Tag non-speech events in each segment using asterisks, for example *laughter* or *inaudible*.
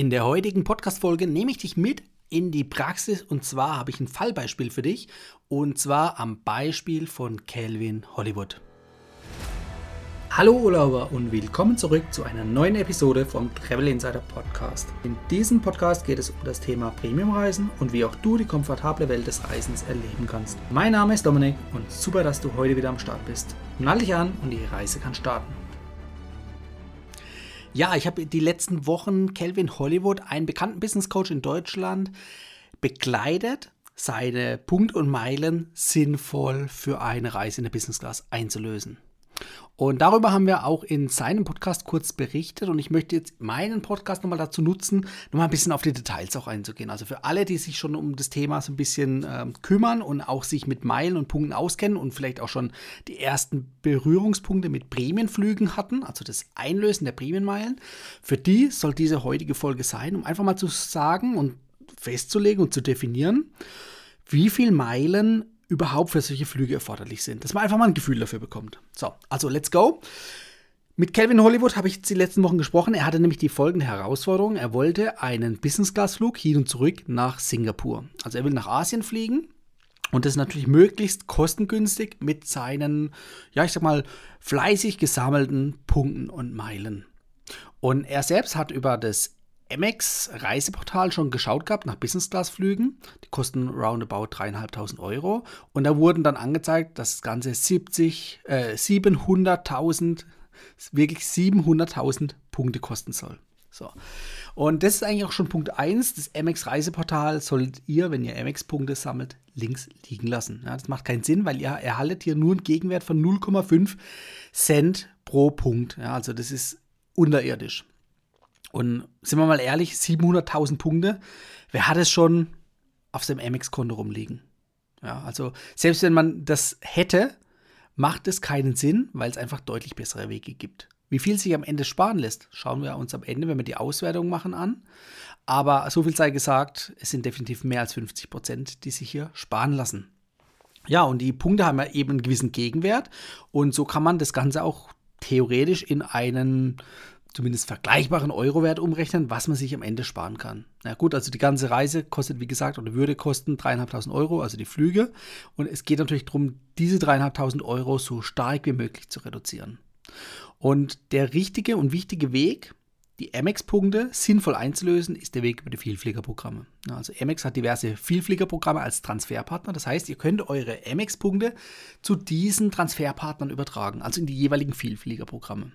In der heutigen Podcast-Folge nehme ich dich mit in die Praxis und zwar habe ich ein Fallbeispiel für dich und zwar am Beispiel von Calvin Hollywood. Hallo Urlauber und willkommen zurück zu einer neuen Episode vom Travel Insider Podcast. In diesem Podcast geht es um das Thema Premiumreisen und wie auch du die komfortable Welt des Reisens erleben kannst. Mein Name ist Dominik und super, dass du heute wieder am Start bist. Nall dich an und die Reise kann starten. Ja, ich habe die letzten Wochen Kelvin Hollywood, einen bekannten Business Coach in Deutschland, begleitet, seine Punkt und Meilen sinnvoll für eine Reise in der Business Class einzulösen. Und darüber haben wir auch in seinem Podcast kurz berichtet und ich möchte jetzt meinen Podcast nochmal dazu nutzen, nochmal ein bisschen auf die Details auch einzugehen. Also für alle, die sich schon um das Thema so ein bisschen äh, kümmern und auch sich mit Meilen und Punkten auskennen und vielleicht auch schon die ersten Berührungspunkte mit Prämienflügen hatten, also das Einlösen der Prämienmeilen, für die soll diese heutige Folge sein, um einfach mal zu sagen und festzulegen und zu definieren, wie viel Meilen überhaupt für solche Flüge erforderlich sind. Dass man einfach mal ein Gefühl dafür bekommt. So, also let's go. Mit Calvin Hollywood habe ich jetzt die letzten Wochen gesprochen. Er hatte nämlich die folgende Herausforderung. Er wollte einen Business-Class-Flug hin und zurück nach Singapur. Also er will nach Asien fliegen und das natürlich möglichst kostengünstig mit seinen, ja, ich sag mal, fleißig gesammelten Punkten und Meilen. Und er selbst hat über das Amex Reiseportal schon geschaut gehabt nach Business-Class-Flügen. Die kosten roundabout 3.500 Euro. Und da wurden dann angezeigt, dass das Ganze 70, äh, 700.000, wirklich 700.000 Punkte kosten soll. So. Und das ist eigentlich auch schon Punkt 1. Das Amex Reiseportal solltet ihr, wenn ihr Amex Punkte sammelt, links liegen lassen. Ja, das macht keinen Sinn, weil ihr erhaltet hier nur einen Gegenwert von 0,5 Cent pro Punkt. Ja, also das ist unterirdisch. Und sind wir mal ehrlich, 700.000 Punkte, wer hat es schon auf seinem Amex-Konto rumliegen? Ja, also selbst wenn man das hätte, macht es keinen Sinn, weil es einfach deutlich bessere Wege gibt. Wie viel sich am Ende sparen lässt, schauen wir uns am Ende, wenn wir die Auswertung machen, an. Aber so viel sei gesagt, es sind definitiv mehr als 50 Prozent, die sich hier sparen lassen. Ja, und die Punkte haben ja eben einen gewissen Gegenwert und so kann man das Ganze auch theoretisch in einen zumindest vergleichbaren Eurowert umrechnen, was man sich am Ende sparen kann. Na gut, also die ganze Reise kostet, wie gesagt, oder würde kosten 3.500 Euro, also die Flüge. Und es geht natürlich darum, diese 3.500 Euro so stark wie möglich zu reduzieren. Und der richtige und wichtige Weg, die Amex-Punkte sinnvoll einzulösen, ist der Weg über die Vielfliegerprogramme. Also Amex hat diverse Vielfliegerprogramme als Transferpartner. Das heißt, ihr könnt eure Amex-Punkte zu diesen Transferpartnern übertragen, also in die jeweiligen Vielfliegerprogramme.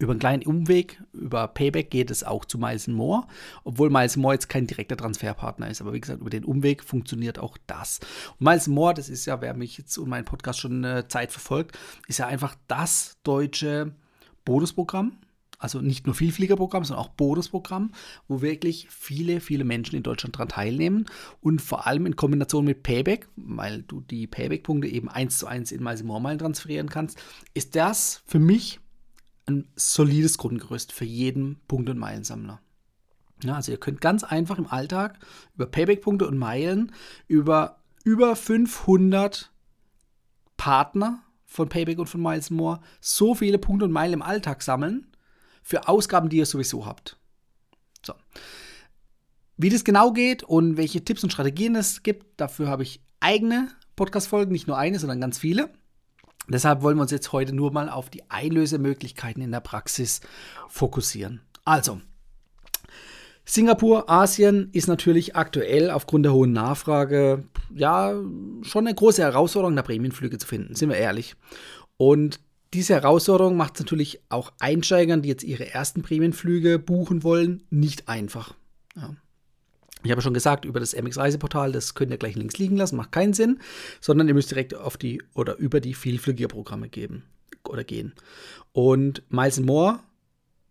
Über einen kleinen Umweg, über Payback geht es auch zu Miles More, obwohl Miles More jetzt kein direkter Transferpartner ist. Aber wie gesagt, über den Umweg funktioniert auch das. Und Miles More, das ist ja, wer mich jetzt und meinen Podcast schon eine Zeit verfolgt, ist ja einfach das deutsche Bonusprogramm. Also nicht nur Vielfliegerprogramm, sondern auch Bonusprogramm, wo wirklich viele, viele Menschen in Deutschland daran teilnehmen. Und vor allem in Kombination mit Payback, weil du die Payback-Punkte eben eins zu eins in Miles More Meilen transferieren kannst, ist das für mich ein solides Grundgerüst für jeden Punkt- und Meilensammler. Ja, also ihr könnt ganz einfach im Alltag über Payback-Punkte und Meilen über über 500 Partner von Payback und von Miles More so viele Punkte und Meilen im Alltag sammeln für Ausgaben, die ihr sowieso habt. So. Wie das genau geht und welche Tipps und Strategien es gibt, dafür habe ich eigene Podcast-Folgen, nicht nur eine, sondern ganz viele. Deshalb wollen wir uns jetzt heute nur mal auf die Einlösemöglichkeiten in der Praxis fokussieren. Also, Singapur, Asien ist natürlich aktuell aufgrund der hohen Nachfrage ja schon eine große Herausforderung, da Prämienflüge zu finden, sind wir ehrlich. Und diese Herausforderung macht es natürlich auch Einsteigern, die jetzt ihre ersten Prämienflüge buchen wollen, nicht einfach. Ja. Ich habe schon gesagt, über das MX-Reiseportal, das könnt ihr gleich links liegen lassen, macht keinen Sinn, sondern ihr müsst direkt auf die oder über die Vielflugierprogramme geben oder gehen. Und Miles More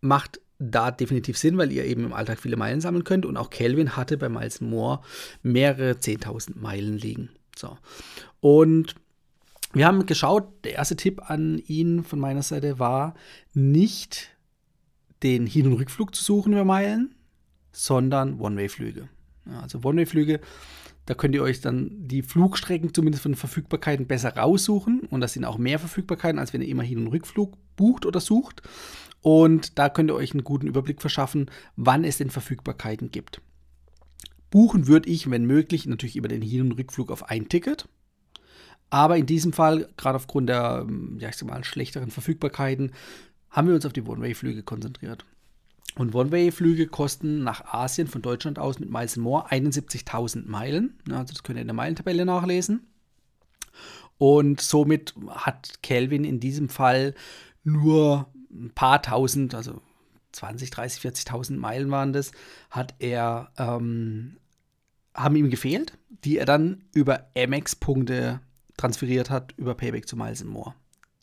macht da definitiv Sinn, weil ihr eben im Alltag viele Meilen sammeln könnt. Und auch Kelvin hatte bei Miles More mehrere 10.000 Meilen liegen. So. Und wir haben geschaut, der erste Tipp an ihn von meiner Seite war, nicht den Hin- und Rückflug zu suchen über Meilen, sondern One-Way-Flüge. Also One-Way-Flüge, da könnt ihr euch dann die Flugstrecken zumindest von Verfügbarkeiten besser raussuchen. Und das sind auch mehr Verfügbarkeiten, als wenn ihr immer Hin- und Rückflug bucht oder sucht. Und da könnt ihr euch einen guten Überblick verschaffen, wann es denn Verfügbarkeiten gibt. Buchen würde ich, wenn möglich, natürlich über den Hin- und Rückflug auf ein Ticket. Aber in diesem Fall, gerade aufgrund der, ja, ich sag mal, schlechteren Verfügbarkeiten, haben wir uns auf die One-Way-Flüge konzentriert. Und One-Way-Flüge kosten nach Asien von Deutschland aus mit Miles More 71.000 Meilen. Also das könnt ihr in der Meilentabelle nachlesen. Und somit hat Kelvin in diesem Fall nur ein paar tausend, also 20, 30, 40.000 Meilen waren das, hat er, ähm, haben ihm gefehlt, die er dann über Amex-Punkte transferiert hat, über Payback zu Miles More.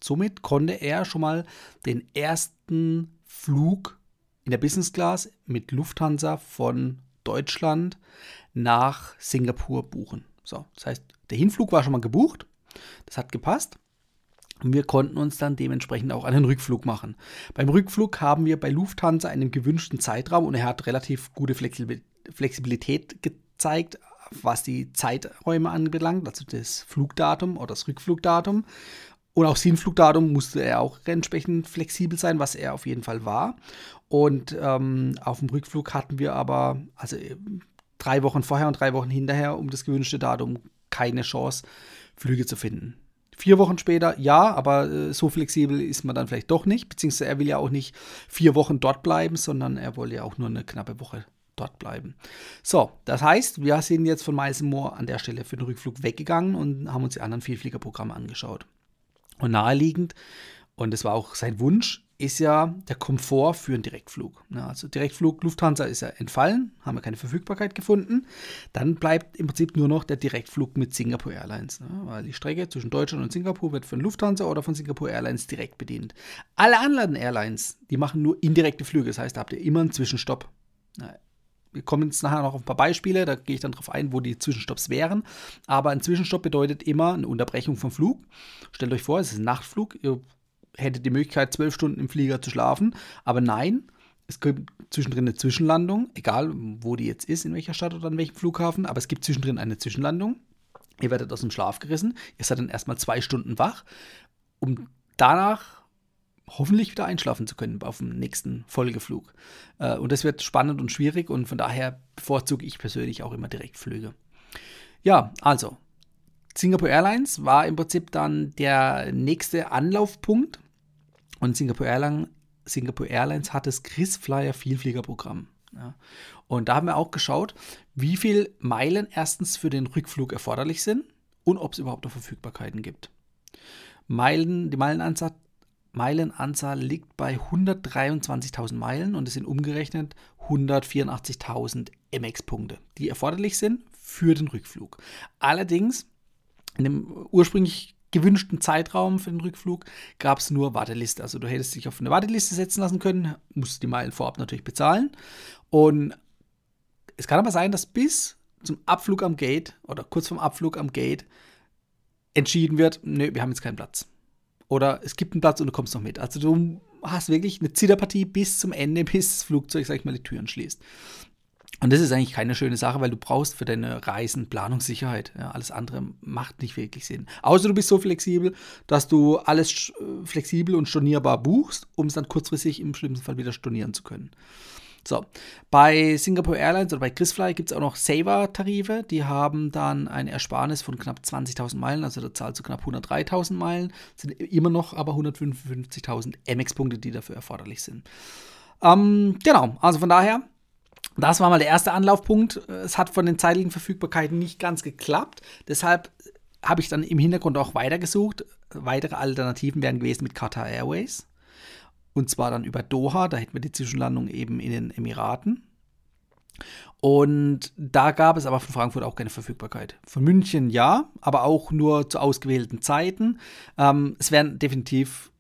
Somit konnte er schon mal den ersten Flug in der Business Class mit Lufthansa von Deutschland nach Singapur buchen. So, das heißt, der Hinflug war schon mal gebucht, das hat gepasst. Und wir konnten uns dann dementsprechend auch einen Rückflug machen. Beim Rückflug haben wir bei Lufthansa einen gewünschten Zeitraum und er hat relativ gute Flexibilität gezeigt, was die Zeiträume anbelangt, also das Flugdatum oder das Rückflugdatum. Und das Hinflugdatum musste er auch entsprechend flexibel sein, was er auf jeden Fall war. Und ähm, auf dem Rückflug hatten wir aber, also drei Wochen vorher und drei Wochen hinterher, um das gewünschte Datum keine Chance, Flüge zu finden. Vier Wochen später, ja, aber äh, so flexibel ist man dann vielleicht doch nicht, beziehungsweise er will ja auch nicht vier Wochen dort bleiben, sondern er wollte ja auch nur eine knappe Woche dort bleiben. So, das heißt, wir sind jetzt von Miles Moore an der Stelle für den Rückflug weggegangen und haben uns die anderen Vielfliegerprogramme angeschaut. Und naheliegend, und das war auch sein Wunsch, ist ja der Komfort für einen Direktflug. also Direktflug Lufthansa ist ja entfallen, haben wir keine Verfügbarkeit gefunden. Dann bleibt im Prinzip nur noch der Direktflug mit Singapore Airlines, weil die Strecke zwischen Deutschland und Singapur wird von Lufthansa oder von Singapore Airlines direkt bedient. Alle anderen Airlines, die machen nur indirekte Flüge, das heißt, da habt ihr immer einen Zwischenstopp. Wir kommen jetzt nachher noch auf ein paar Beispiele, da gehe ich dann darauf ein, wo die Zwischenstopps wären. Aber ein Zwischenstopp bedeutet immer eine Unterbrechung vom Flug. Stellt euch vor, es ist ein Nachtflug, ihr hättet die Möglichkeit, zwölf Stunden im Flieger zu schlafen. Aber nein, es gibt zwischendrin eine Zwischenlandung, egal wo die jetzt ist, in welcher Stadt oder an welchem Flughafen, aber es gibt zwischendrin eine Zwischenlandung. Ihr werdet aus dem Schlaf gerissen, ihr seid dann erstmal zwei Stunden wach, um danach hoffentlich wieder einschlafen zu können auf dem nächsten Folgeflug. Äh, und das wird spannend und schwierig und von daher bevorzuge ich persönlich auch immer Direktflüge. Ja, also Singapore Airlines war im Prinzip dann der nächste Anlaufpunkt und Singapore Airlines, Singapore Airlines hat das KrisFlyer Vielfliegerprogramm. Ja. Und da haben wir auch geschaut, wie viele Meilen erstens für den Rückflug erforderlich sind und ob es überhaupt noch Verfügbarkeiten gibt. Meilen, die Meilenanzahl Meilenanzahl liegt bei 123.000 Meilen und es sind umgerechnet 184.000 MX-Punkte, die erforderlich sind für den Rückflug. Allerdings, in dem ursprünglich gewünschten Zeitraum für den Rückflug gab es nur Warteliste. Also du hättest dich auf eine Warteliste setzen lassen können, musst die Meilen vorab natürlich bezahlen. Und es kann aber sein, dass bis zum Abflug am Gate oder kurz vorm Abflug am Gate entschieden wird, nö, wir haben jetzt keinen Platz. Oder es gibt einen Platz und du kommst noch mit. Also du hast wirklich eine Zitterpartie bis zum Ende, *laughs* bis das Flugzeug, sag ich mal, die Türen schließt. Und das ist eigentlich keine schöne Sache, weil du brauchst für deine Reisen Planungssicherheit. Ja, alles andere macht nicht wirklich Sinn. Außer du bist so flexibel, dass du alles flexibel und stornierbar buchst, um es dann kurzfristig im schlimmsten Fall wieder stornieren zu können. So, bei Singapore Airlines oder bei KrisFly gibt es auch noch Saver-Tarife. Die haben dann eine Ersparnis von knapp 20.000 Meilen, also da zahlst du knapp 103.000 Meilen, sind immer noch aber 155.000 MX-Punkte, die dafür erforderlich sind. Ähm, genau, also von daher, das war mal der erste Anlaufpunkt. Es hat von den zeitlichen Verfügbarkeiten nicht ganz geklappt. Deshalb habe ich dann im Hintergrund auch weitergesucht. Weitere Alternativen wären gewesen mit Qatar Airways. Und zwar dann über Doha, da hätten wir die Zwischenlandung eben in den Emiraten. Und da gab es aber von Frankfurt auch keine Verfügbarkeit. Von München ja, aber auch nur zu ausgewählten Zeiten. Ähm, es wären definitiv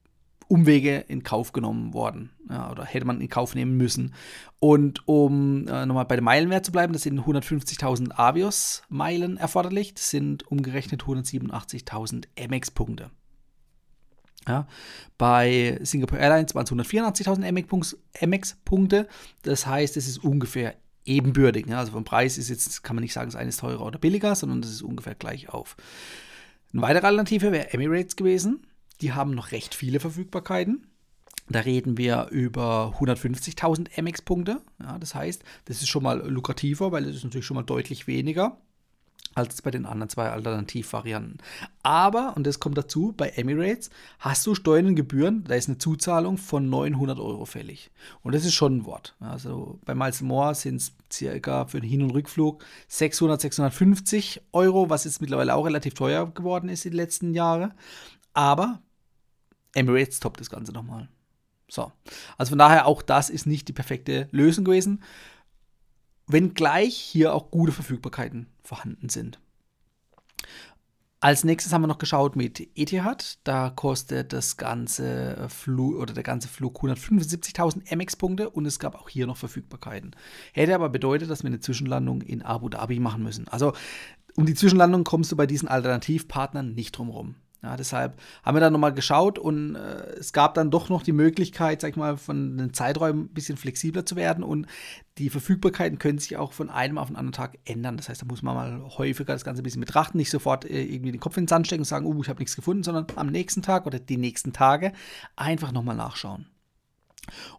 Umwege in Kauf genommen worden ja, oder hätte man in Kauf nehmen müssen. Und um äh, nochmal bei dem Meilenwert zu bleiben, das sind 150.000 Avios-Meilen erforderlich. Das sind umgerechnet 187.000 MX-Punkte. Ja, bei Singapore Airlines waren es 184.000 MX-Punkte. Das heißt, es ist ungefähr ebenbürtig. Ja, also vom Preis ist jetzt, kann man nicht sagen, das eine ist teurer oder billiger, sondern das ist ungefähr gleich auf. Eine weitere Alternative wäre Emirates gewesen. Die haben noch recht viele Verfügbarkeiten. Da reden wir über 150.000 MX-Punkte. Ja, das heißt, das ist schon mal lukrativer, weil es ist natürlich schon mal deutlich weniger als bei den anderen zwei Alternativvarianten. Aber, und das kommt dazu, bei Emirates hast du Steuern und Gebühren, da ist eine Zuzahlung von 900 Euro fällig. Und das ist schon ein Wort. Also bei Miles More sind es circa für den Hin- und Rückflug 600, 650 Euro, was jetzt mittlerweile auch relativ teuer geworden ist in den letzten Jahren. Aber Emirates toppt das Ganze nochmal. So. Also von daher, auch das ist nicht die perfekte Lösung gewesen wenngleich hier auch gute Verfügbarkeiten vorhanden sind. Als nächstes haben wir noch geschaut mit Etihad. Da kostet das ganze Flug oder der ganze Flug 175.000 MX-Punkte und es gab auch hier noch Verfügbarkeiten. Hätte aber bedeutet, dass wir eine Zwischenlandung in Abu Dhabi machen müssen. Also um die Zwischenlandung kommst du bei diesen Alternativpartnern nicht drum rum. Ja, deshalb haben wir dann nochmal geschaut und äh, es gab dann doch noch die Möglichkeit, sag ich mal, von den Zeiträumen ein bisschen flexibler zu werden und die Verfügbarkeiten können sich auch von einem auf den anderen Tag ändern. Das heißt, da muss man mal häufiger das Ganze ein bisschen betrachten, nicht sofort äh, irgendwie den Kopf in den Sand stecken und sagen, oh, ich habe nichts gefunden, sondern am nächsten Tag oder die nächsten Tage einfach nochmal nachschauen.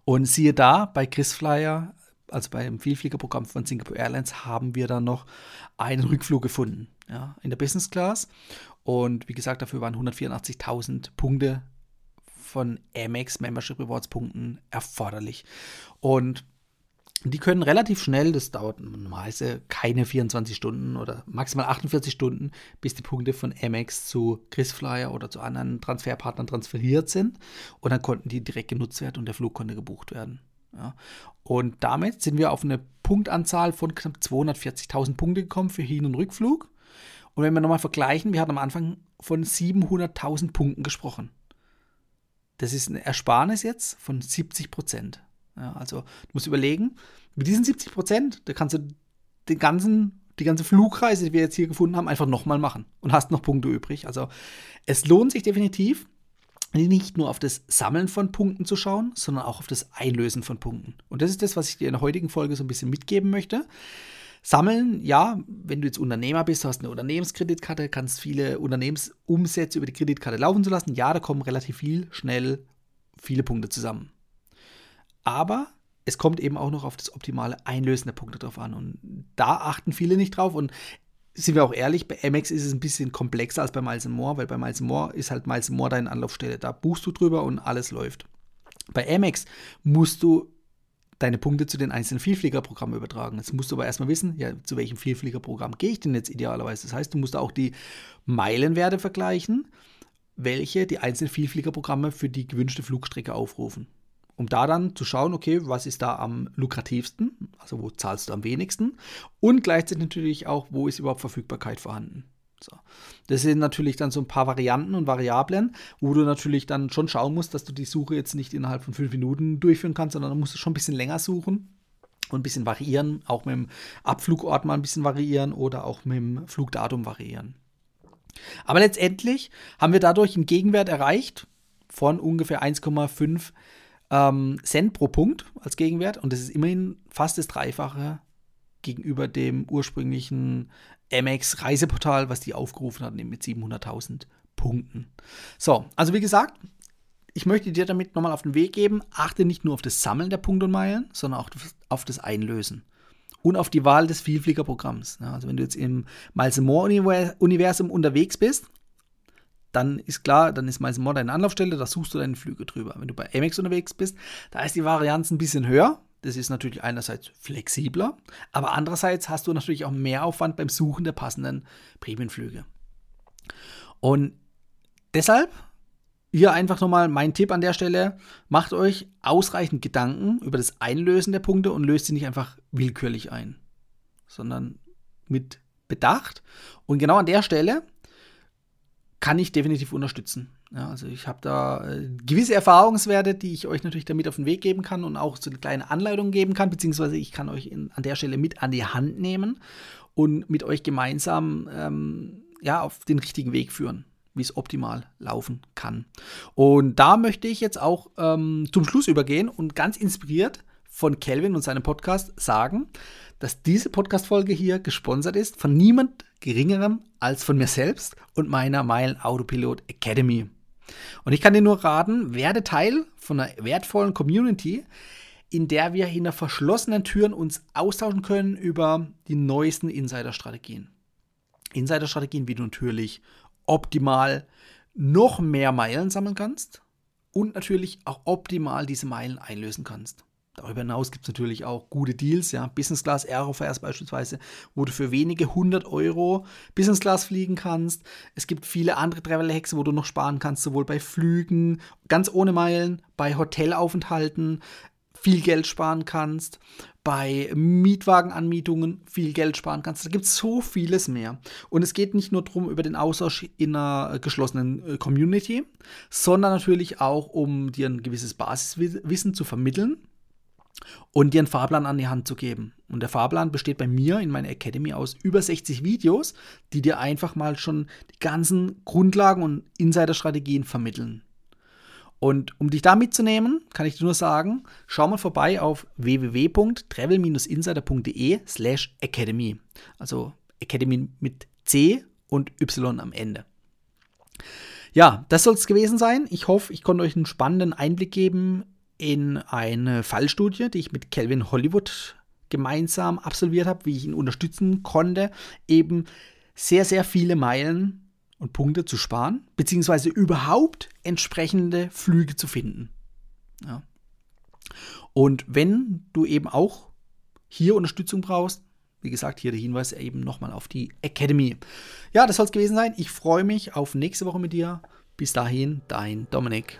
Und siehe da, bei Chris Flyer, also beim Vielfliegerprogramm von Singapore Airlines, haben wir dann noch einen Rückflug gefunden, ja, in der Business Class. Und wie gesagt, dafür waren 184.000 Punkte von Amex Membership Rewards Punkten erforderlich. Und die können relativ schnell, das dauert normalerweise keine 24 Stunden oder maximal 48 Stunden, bis die Punkte von Amex zu KrisFlyer oder zu anderen Transferpartnern transferiert sind. Und dann konnten die direkt genutzt werden und der Flug konnte gebucht werden. Ja. Und damit sind wir auf eine Punktanzahl von knapp 240.000 Punkte gekommen für Hin- und Rückflug. Und wenn wir nochmal vergleichen, wir hatten am Anfang von 700.000 Punkten gesprochen. Das ist eine Ersparnis jetzt von 70 Prozent. Ja, also du musst überlegen, mit diesen 70 Prozent, da kannst du den ganzen, die ganze Flugreise, die wir jetzt hier gefunden haben, einfach nochmal machen und hast noch Punkte übrig. Also es lohnt sich definitiv, nicht nur auf das Sammeln von Punkten zu schauen, sondern auch auf das Einlösen von Punkten. Und das ist das, was ich dir in der heutigen Folge so ein bisschen mitgeben möchte. Sammeln, ja, wenn du jetzt Unternehmer bist, hast eine Unternehmenskreditkarte, kannst viele Unternehmensumsätze über die Kreditkarte laufen zu lassen. Ja, da kommen relativ viel, schnell viele Punkte zusammen. Aber es kommt eben auch noch auf das optimale Einlösen der Punkte drauf an. Und da achten viele nicht drauf. Und sind wir auch ehrlich, bei Amex ist es ein bisschen komplexer als bei Miles More, weil bei Miles More ist halt Miles More deine Anlaufstelle. Da buchst du drüber und alles läuft. Bei Amex musst du deine Punkte zu den einzelnen Vielfliegerprogrammen übertragen. Jetzt musst du aber erstmal wissen, ja, zu welchem Vielfliegerprogramm gehe ich denn jetzt idealerweise. Das heißt, du musst auch die Meilenwerte vergleichen, welche die einzelnen Vielfliegerprogramme für die gewünschte Flugstrecke aufrufen. Um da dann zu schauen, okay, was ist da am lukrativsten, also wo zahlst du am wenigsten und gleichzeitig natürlich auch, wo ist überhaupt Verfügbarkeit vorhanden. So. Das sind natürlich dann so ein paar Varianten und Variablen, wo du natürlich dann schon schauen musst, dass du die Suche jetzt nicht innerhalb von fünf Minuten durchführen kannst, sondern dann musst du schon ein bisschen länger suchen und ein bisschen variieren, auch mit dem Abflugort mal ein bisschen variieren oder auch mit dem Flugdatum variieren. Aber letztendlich haben wir dadurch einen Gegenwert erreicht von ungefähr 1,5 ähm, Cent pro Punkt als Gegenwert und das ist immerhin fast das Dreifache gegenüber dem ursprünglichen Amex Reiseportal, was die aufgerufen hat, mit 700.000 Punkten. So, also wie gesagt, ich möchte dir damit nochmal auf den Weg geben, achte nicht nur auf das Sammeln der Punkte und Meilen, sondern auch auf das Einlösen. Und auf die Wahl des Vielfliegerprogramms. Also wenn du jetzt im Miles More Universum unterwegs bist, dann ist klar, dann ist Miles More deine Anlaufstelle, da suchst du deine Flüge drüber. Wenn du bei Amex unterwegs bist, da ist die Varianz ein bisschen höher, das ist natürlich einerseits flexibler, aber andererseits hast du natürlich auch mehr Aufwand beim Suchen der passenden Prämienflüge. Und deshalb hier einfach nochmal mein Tipp an der Stelle: Macht euch ausreichend Gedanken über das Einlösen der Punkte und löst sie nicht einfach willkürlich ein, sondern mit Bedacht. Und genau an der Stelle kann ich definitiv unterstützen. Ja, also ich habe da äh, gewisse Erfahrungswerte, die ich euch natürlich damit auf den Weg geben kann und auch so eine kleine Anleitung geben kann, beziehungsweise ich kann euch in, an der Stelle mit an die Hand nehmen und mit euch gemeinsam ähm, ja, auf den richtigen Weg führen, wie es optimal laufen kann. Und da möchte ich jetzt auch ähm, zum Schluss übergehen und ganz inspiriert von Kelvin und seinem Podcast sagen, dass diese Podcast-Folge hier gesponsert ist von niemand Geringerem als von mir selbst und meiner Meilen Autopilot Academy. Und ich kann dir nur raten, werde Teil von einer wertvollen Community, in der wir hinter verschlossenen Türen uns austauschen können über die neuesten Insider-Strategien. Insider-Strategien, wie du natürlich optimal noch mehr Meilen sammeln kannst und natürlich auch optimal diese Meilen einlösen kannst. Darüber hinaus gibt es natürlich auch gute Deals, ja, Business Class Aerofares beispielsweise, wo du für wenige hundert Euro Business Class fliegen kannst. Es gibt viele andere Travel-Hacks, wo du noch sparen kannst, sowohl bei Flügen, ganz ohne Meilen, bei Hotelaufenthalten, viel Geld sparen kannst, bei Mietwagenanmietungen viel Geld sparen kannst. Da gibt es so vieles mehr. Und es geht nicht nur darum, über den Austausch in einer geschlossenen äh, Community, sondern natürlich auch, um dir ein gewisses Basiswissen zu vermitteln und dir einen Fahrplan an die Hand zu geben. Und der Fahrplan besteht bei mir in meiner Academy aus über 60 Videos, die dir einfach mal schon die ganzen Grundlagen und Insider-Strategien vermitteln. Und um dich da mitzunehmen, kann ich dir nur sagen, schau mal vorbei auf www.travel-insider.de slash academy. Also Academy mit C und Y am Ende. Ja, das soll es gewesen sein. Ich hoffe, ich konnte euch einen spannenden Einblick geben in eine Fallstudie, die ich mit Calvin Hollywood gemeinsam absolviert habe, wie ich ihn unterstützen konnte, eben sehr, sehr viele Meilen und Punkte zu sparen, beziehungsweise überhaupt entsprechende Flüge zu finden. Ja. Und wenn du eben auch hier Unterstützung brauchst, wie gesagt, hier der Hinweis eben nochmal auf die Academy. Ja, das soll es gewesen sein. Ich freue mich auf nächste Woche mit dir. Bis dahin, dein Dominik.